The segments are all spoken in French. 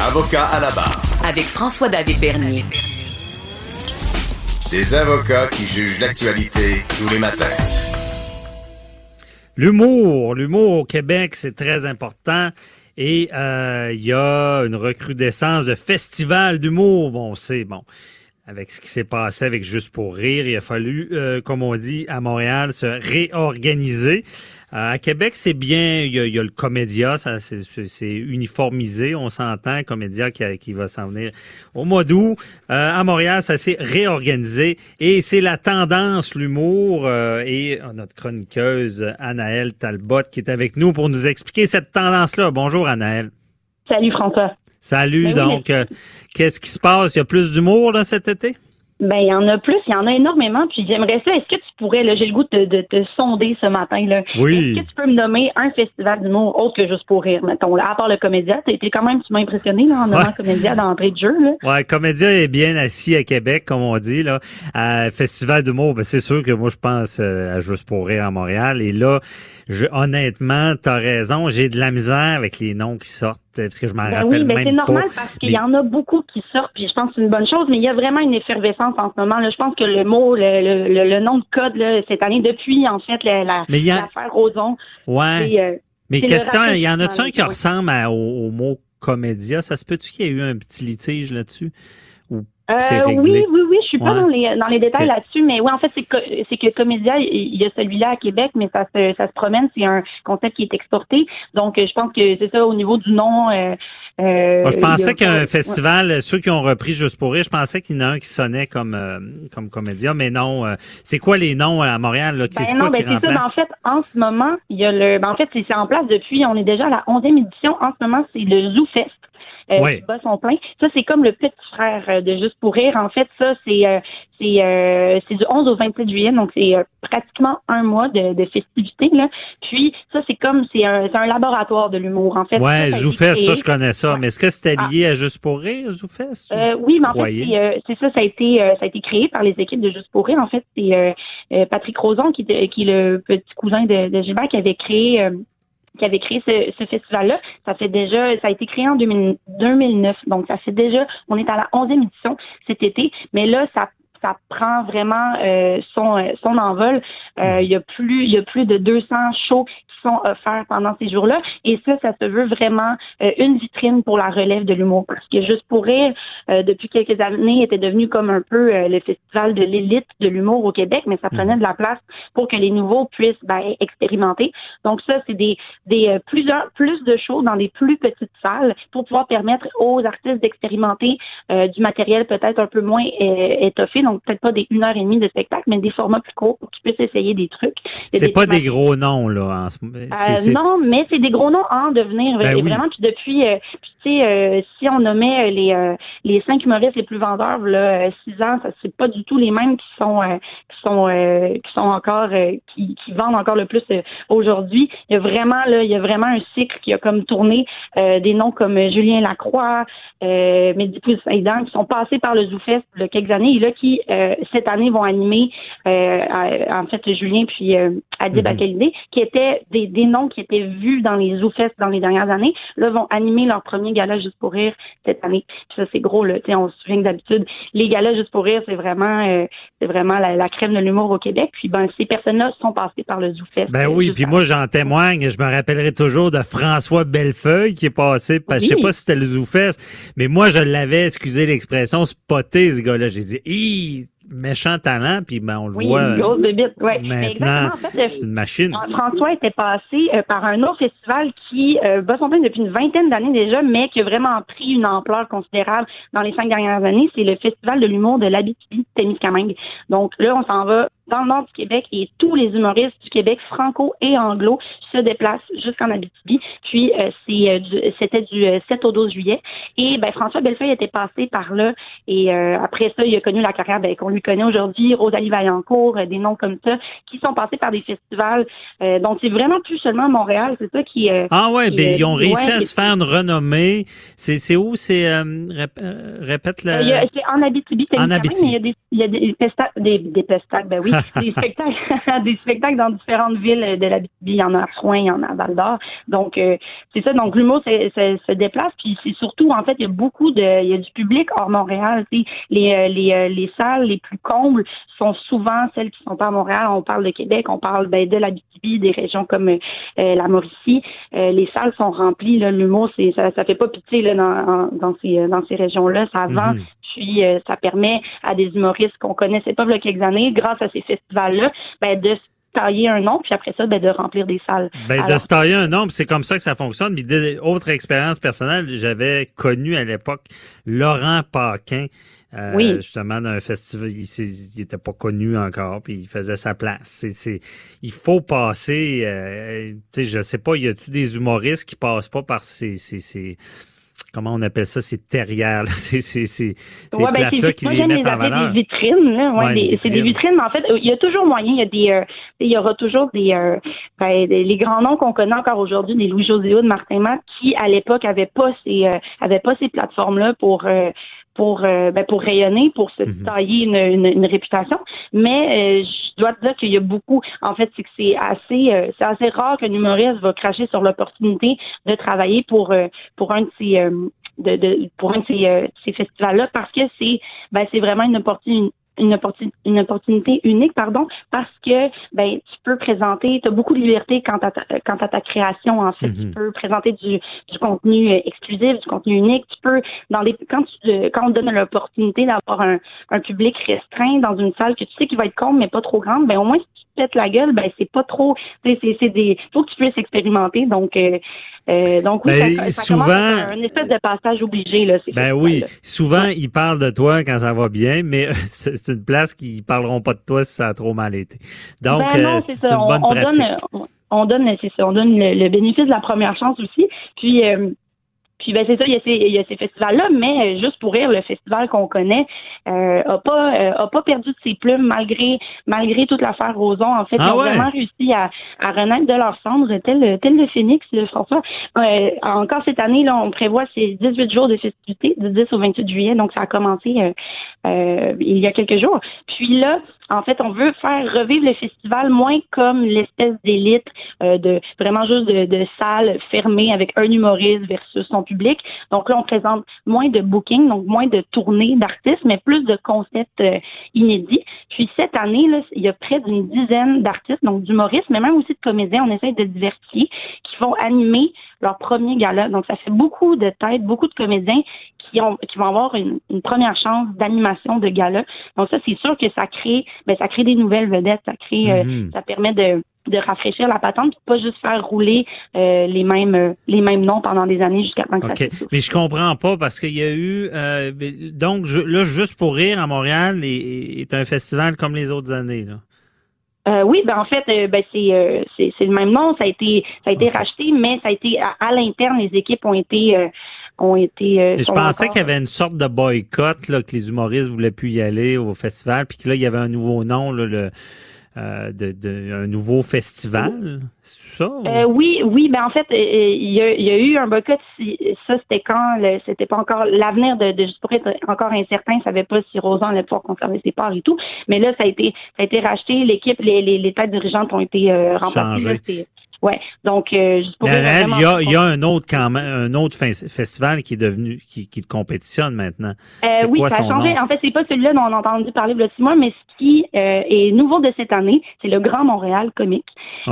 Avocat à la barre. Avec François-David Bernier. Des avocats qui jugent l'actualité tous les matins. L'humour, l'humour au Québec, c'est très important. Et euh, il y a une recrudescence de festivals d'humour. Bon, c'est bon. Avec ce qui s'est passé avec Juste pour rire, il a fallu, euh, comme on dit à Montréal, se réorganiser. Euh, à Québec, c'est bien, il y, a, le Comédia, ça c'est uniformisé, on s'entend, Comédia qui, qui va s'en venir au mois d'août. Euh, à Montréal, ça s'est réorganisé et c'est la tendance, l'humour euh, et notre chroniqueuse Anaëlle Talbot qui est avec nous pour nous expliquer cette tendance-là. Bonjour Anaëlle. Salut François. Salut, ben donc, qu'est-ce qui se passe? Il y a plus d'humour là cet été? Ben, il y en a plus, il y en a énormément. Puis j'aimerais ça, est-ce que tu pourrais, là, j'ai le goût de, te sonder ce matin, là. Oui. Est-ce que tu peux me nommer un festival d'humour autre que juste pour rire, mettons, là, à part le comédia? T'as été quand même, tu m'as impressionné, là, en nommant comédia d'entrée de jeu, là. Ouais, comédia est bien assis à Québec, comme on dit, là. À festival d'humour, ben, c'est sûr que moi, je pense euh, à juste pour rire à Montréal. Et là, je, honnêtement, t'as raison, j'ai de la misère avec les noms qui sortent parce que je m'en ben rappelle oui, ben c'est normal parce qu'il y en a beaucoup qui sortent, puis je pense que c'est une bonne chose, mais il y a vraiment une effervescence en ce moment. Là. Je pense que le mot, le, le, le nom de code là, cette année, depuis en fait la, la, l'affaire Roson. Ouais. Euh, mais question, il y en a-tu un qui ressemble au, mot comédia? Ça se peut-tu qu'il y ait eu un petit litige là-dessus? Euh, oui, oui, oui, je suis pas dans les dans les détails là-dessus, mais oui, en fait, c'est que c'est que Comédia, il y a celui-là à Québec, mais ça se ça se promène, c'est un concept qui est exporté. Donc, je pense que c'est ça au niveau du nom. Euh, euh je pensais qu'un festival, ceux qui ont repris juste pour rire, je pensais qu'il y en a un qui sonnait comme euh, comme Comédia, mais non. c'est quoi les noms à Montréal là, ben non, ben c'est ça. Ben, en fait, en ce moment, il y a le. Ben en fait, c'est en place depuis. On est déjà à la 11e édition. En ce moment, c'est le ZooFest euh, oui. son plein. Ça, c'est comme le petit frère euh, de Juste pour rire. En fait, ça, c'est euh, c'est euh, c'est du 11 au 27 juillet, donc c'est pratiquement un mois de, de festivités. Là. Puis ça, c'est comme c'est un, un laboratoire de l'humour. En fait, ouais, Zoufest, ça, je connais ça. Mais est-ce que c'était ah. lié à Juste pour rire, Zoufest? Euh, oui, mais en fait, c'est ça, ça a été ça a été créé par les équipes de Juste pour rire. En fait, c'est Patrick Roson qui, qui est le petit cousin de, de Gilbert qui avait créé qui avait créé ce, ce festival-là. Ça fait déjà, ça a été créé en 2009, donc ça fait déjà, on est à la 11e édition cet été, mais là, ça ça prend vraiment euh, son euh, son envol. Euh, il y a plus il y a plus de 200 shows qui sont offerts pendant ces jours-là et ça ça se veut vraiment une vitrine pour la relève de l'humour parce que juste pour rire depuis quelques années était devenu comme un peu le festival de l'élite de l'humour au Québec mais ça prenait mhm. de la place pour que les nouveaux puissent ben, expérimenter. Donc ça c'est des des plusieurs plus de shows dans des plus petites salles pour pouvoir permettre aux artistes d'expérimenter du matériel peut-être un peu moins étoffé donc peut-être pas des une heure et demie de spectacle, mais des formats plus courts pour qu'ils puissent essayer des trucs. C'est pas des gros noms, là. En ce... Euh, non, mais c'est des gros noms en devenir. Ben vraiment, puis depuis, euh, tu sais, euh, si on nommait les les cinq humoristes les plus vendeurs, là, six ans, ça c'est pas du tout les mêmes qui sont qui sont qui sont encore qui, qui vendent encore le plus aujourd'hui. Il y a vraiment là, il y a vraiment un cycle qui a comme tourné des noms comme Julien Lacroix, euh, Mehdi qui sont passés par le ZooFest il y a quelques années et là qui euh, cette année vont animer euh, en fait Julien puis euh, Adib mm qui étaient des, des noms qui étaient vus dans les ZooFest dans les dernières années, là vont animer leur premier gala juste pour rire cette année. Puis ça c'est gros là, on se souvient que d'habitude les galas juste pour rire c'est vraiment c'est vraiment la, crème de l'humour au Québec. Puis ben ces personnes-là sont passées par le ZooFest. Ben oui, puis moi j'en témoigne, je me rappellerai toujours de François Bellefeuille qui est passé, parce je sais pas si c'était le ZooFest, mais moi je l'avais, excusez l'expression, spoté ce gars-là. J'ai dit, méchant talent, puis ben, on le oui, voit. Une grosse bébite, ouais. Maintenant, c'est une machine. François était passé euh, par un autre festival qui euh, bat son plein depuis une vingtaine d'années déjà, mais qui a vraiment pris une ampleur considérable dans les cinq dernières années. C'est le Festival de l'humour de l'Abitibi-Témiscamingue. Donc là, on s'en va dans le nord du Québec et tous les humoristes du Québec, franco et anglo, se déplacent jusqu'en Abitibi. Puis euh, c'est euh, c'était du 7 au 12 juillet. Et ben François Bellefeuille était passé par là. Et après ça, il a connu la carrière ben, qu'on lui connaît aujourd'hui, Rosalie Vaillancourt, des noms comme ça, qui sont passés par des festivals. donc c'est vraiment plus seulement Montréal, c'est ça qui. ah ouais, ben ils ont réussi à se faire une renommée. C'est c'est où? C'est répète le. c'est en Abitibi. En Abitibi. Il y a des il y a des, des, des, ben oui, des spectacles, des spectacles dans différentes villes de la Il y en a à Rouen, il y en a à Val d'Or. Donc euh, c'est ça. Donc l'humour se déplace. Puis c'est surtout en fait il y a beaucoup de, il y a du public hors Montréal. Les les les salles les plus combles sont souvent celles qui sont pas à Montréal. On parle de Québec, on parle ben, de la BTB, des régions comme la Mauricie. les salles sont remplies. L'humour ça, ça fait pas pitié là dans dans ces dans ces régions là. Ça vend. Puis euh, ça permet à des humoristes qu'on connaissait pas il y a quelques années, grâce à ces festivals-là, ben, de tailler un nom, puis après ça, ben, de remplir des salles. Ben, de se tailler un nom, c'est comme ça que ça fonctionne. Puis, autre expérience personnelle, j'avais connu à l'époque Laurent Paquin, euh, justement, dans un festival. Il, était pas connu encore, puis il faisait sa place. C'est, il faut passer, euh, tu sais, je sais pas, y a-tu des humoristes qui passent pas par ces, ces, ces comment on appelle ça, ces terrières, ces, ces, ces, ouais, ben, places-là qui les mettent en valeur. Des vitrines, là, ouais, c'est des vitrines. En fait, il y a toujours moyen, il y a des, euh, il y aura toujours euh, ben, des, les grands noms qu'on connaît encore aujourd'hui, des Louis José de Martin Matt, qui à l'époque avaient pas ces, euh, avaient pas ces plateformes-là pour pour ben, pour rayonner, pour se mhm. tailler une, une, réputation. Mais je dois te dire qu'il y a beaucoup. En fait, c'est que c'est assez c'est assez rare qu'un humoriste va cracher sur l'opportunité de travailler pour pour un de ses de, de pour un de ces, euh, ces festivals-là parce que c'est ben c'est vraiment une opportunité une opportunité, une opportunité unique, pardon, parce que ben tu peux présenter, tu as beaucoup de liberté quant à ta, quant à ta création en fait. Tu mhm. peux présenter du, du contenu euh, exclusif, du contenu unique. Tu peux dans les quand tu euh, quand on te donne l'opportunité d'avoir un, un public restreint dans une salle que tu sais qui va être con mais pas trop grande, ben au moins si tu pètes la gueule, ben c'est pas trop, c'est c'est des faut que tu puisses expérimenter. Donc euh, euh, donc oui, ben, ça, souvent, un espèce de passage obligé là. Ben oui, souvent ils parlent de toi quand ça va bien, mais c'est une place qui parleront pas de toi si ça a trop mal été. Donc ben euh, c'est une bonne pratique. Donne, on donne, c'est ça, on donne le, bénéfice de la première chance aussi. Puis euh, puis ben c'est ça, il y a ces, il y a ces festivals-là, mais euh, juste pour rire, le festival qu'on connaît euh, a pas euh, a pas perdu de ses plumes malgré malgré toute l'affaire Roson. En fait, ah ils ont vraiment réussi à, à renaître de leur cendre, tel tel le phénix, François. Euh, encore cette année, là, on prévoit ces 18 jours de festivités, du 10 au 28 juillet, donc ça a commencé euh, il y a quelques jours. Puis là, en fait, on veut faire revivre le festival moins comme l'espèce d'élite euh, de vraiment juste de, de salles fermées avec un humoriste versus son public. Donc là, on présente moins de booking, donc moins de tournées d'artistes, mais plus de concepts euh, inédits. Puis cette année, là, il y a près d'une dizaine d'artistes, donc d'humoristes, mais même aussi de comédiens. On essaie de diversifier, qui vont animer leur premier gala. Donc ça fait beaucoup de têtes, beaucoup de comédiens qui, ont, qui vont avoir une, première chance d'animation de gala. Donc ça, c'est sûr que ça crée, ben, ça crée des nouvelles vedettes, ça crée, euh, mhm. ça permet de de rafraîchir la patente, pas juste faire rouler euh, les mêmes euh, les mêmes noms pendant des années jusqu'à temps que ça Mais je comprends pas parce qu'il y a eu donc là juste pour rire à Montréal est, est, un festival comme les autres années là. oui, ben en fait, ben c'est c'est le même nom. Ça a été ça a été racheté, mais ça a été à l'interne, les équipes ont été ont été. Euh, je pensais qu'il y avait une sorte de boycott, là, que les humoristes voulaient plus y aller au festival, puis que là, il y avait un nouveau nom, là, le. Euh, de, de, un nouveau festival, c'est ça? Euh, oui, oui, ben en fait, euh, il y, a, il y a eu un boycott. Ça, c'était quand c'était pas encore l'avenir de, de juste pour être encore incertain. Savait pas si Rosan allait pouvoir conserver ses parts et tout. Mais là, ça a été, ça a été racheté. L'équipe, les, les, les têtes dirigeantes ont été remplacées. Ouais. Donc, euh, juste pour il, y a, il y a un autre quand même, un autre festival qui est devenu, qui, qui compétitionne maintenant. Euh, oui, ça a changé. En fait, c'est pas celui-là dont on a entendu parler le six mois, mais ce qui euh, est nouveau de cette année, c'est le Grand Montréal Comique.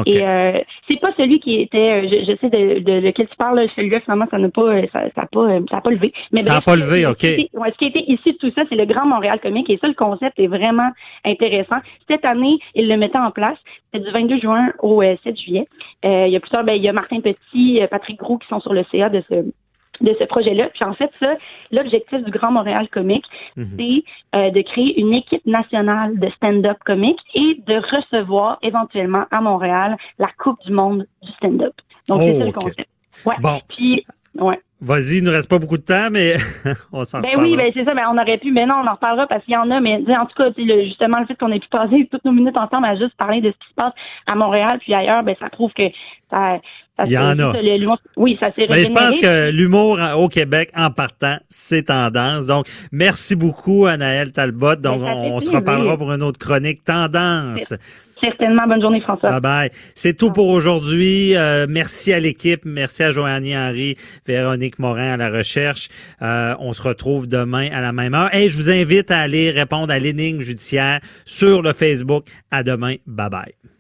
Et euh, c'est pas celui qui était, euh, je, je sais de, de, lequel tu parles, celui-là finalement ça n'a pas, euh, ça, ça, a pas, ça a pas levé. Mais ça n'a pas levé, ok. Ce qui, était ici de tout ça, c'est le Grand Montréal Comique, et ça, le concept est vraiment intéressant. Cette année, ils le mettaient en place. C'est du 22 juin au 7 juillet. Il y a plusieurs, ben, il y a Martin Petit, Patrick Gros qui sont sur le CA de ce de ce projet-là. Puis en fait, ça, l'objectif du Grand Montréal Comique, mhm. c'est euh, de créer une équipe nationale de stand-up comique et de recevoir éventuellement à Montréal la Coupe du monde du stand-up. Donc c'est ça le oh, concept. Ouais. Bon. Puis ouais. Vas-y, il ne reste pas beaucoup de temps, mais on s'en Ben oui, ben c'est ça, ben on aurait pu, mais non, on en reparlera parce qu'il y en a, mais en tout cas, justement, le fait qu'on ait pu passer toutes nos minutes ensemble à juste parler de ce qui se passe à Montréal puis ailleurs, ben ça prouve que ça, Parce Il y en a. oui, ça s'est Ben, je pense que l'humour au Québec, en partant, c'est tendance. Donc, merci beaucoup, Anaël Talbot. Donc, on, on se reparlera pour une autre chronique tendance. Certainement. Bonne journée, François. Bye bye. C'est tout pour aujourd'hui. Euh, merci à l'équipe. Merci à Joannie Henry, Véronique Morin à la recherche. Euh, on se retrouve demain à la même heure. Et je vous invite à aller répondre à l'énigme judiciaire sur le Facebook. À demain. Bye bye.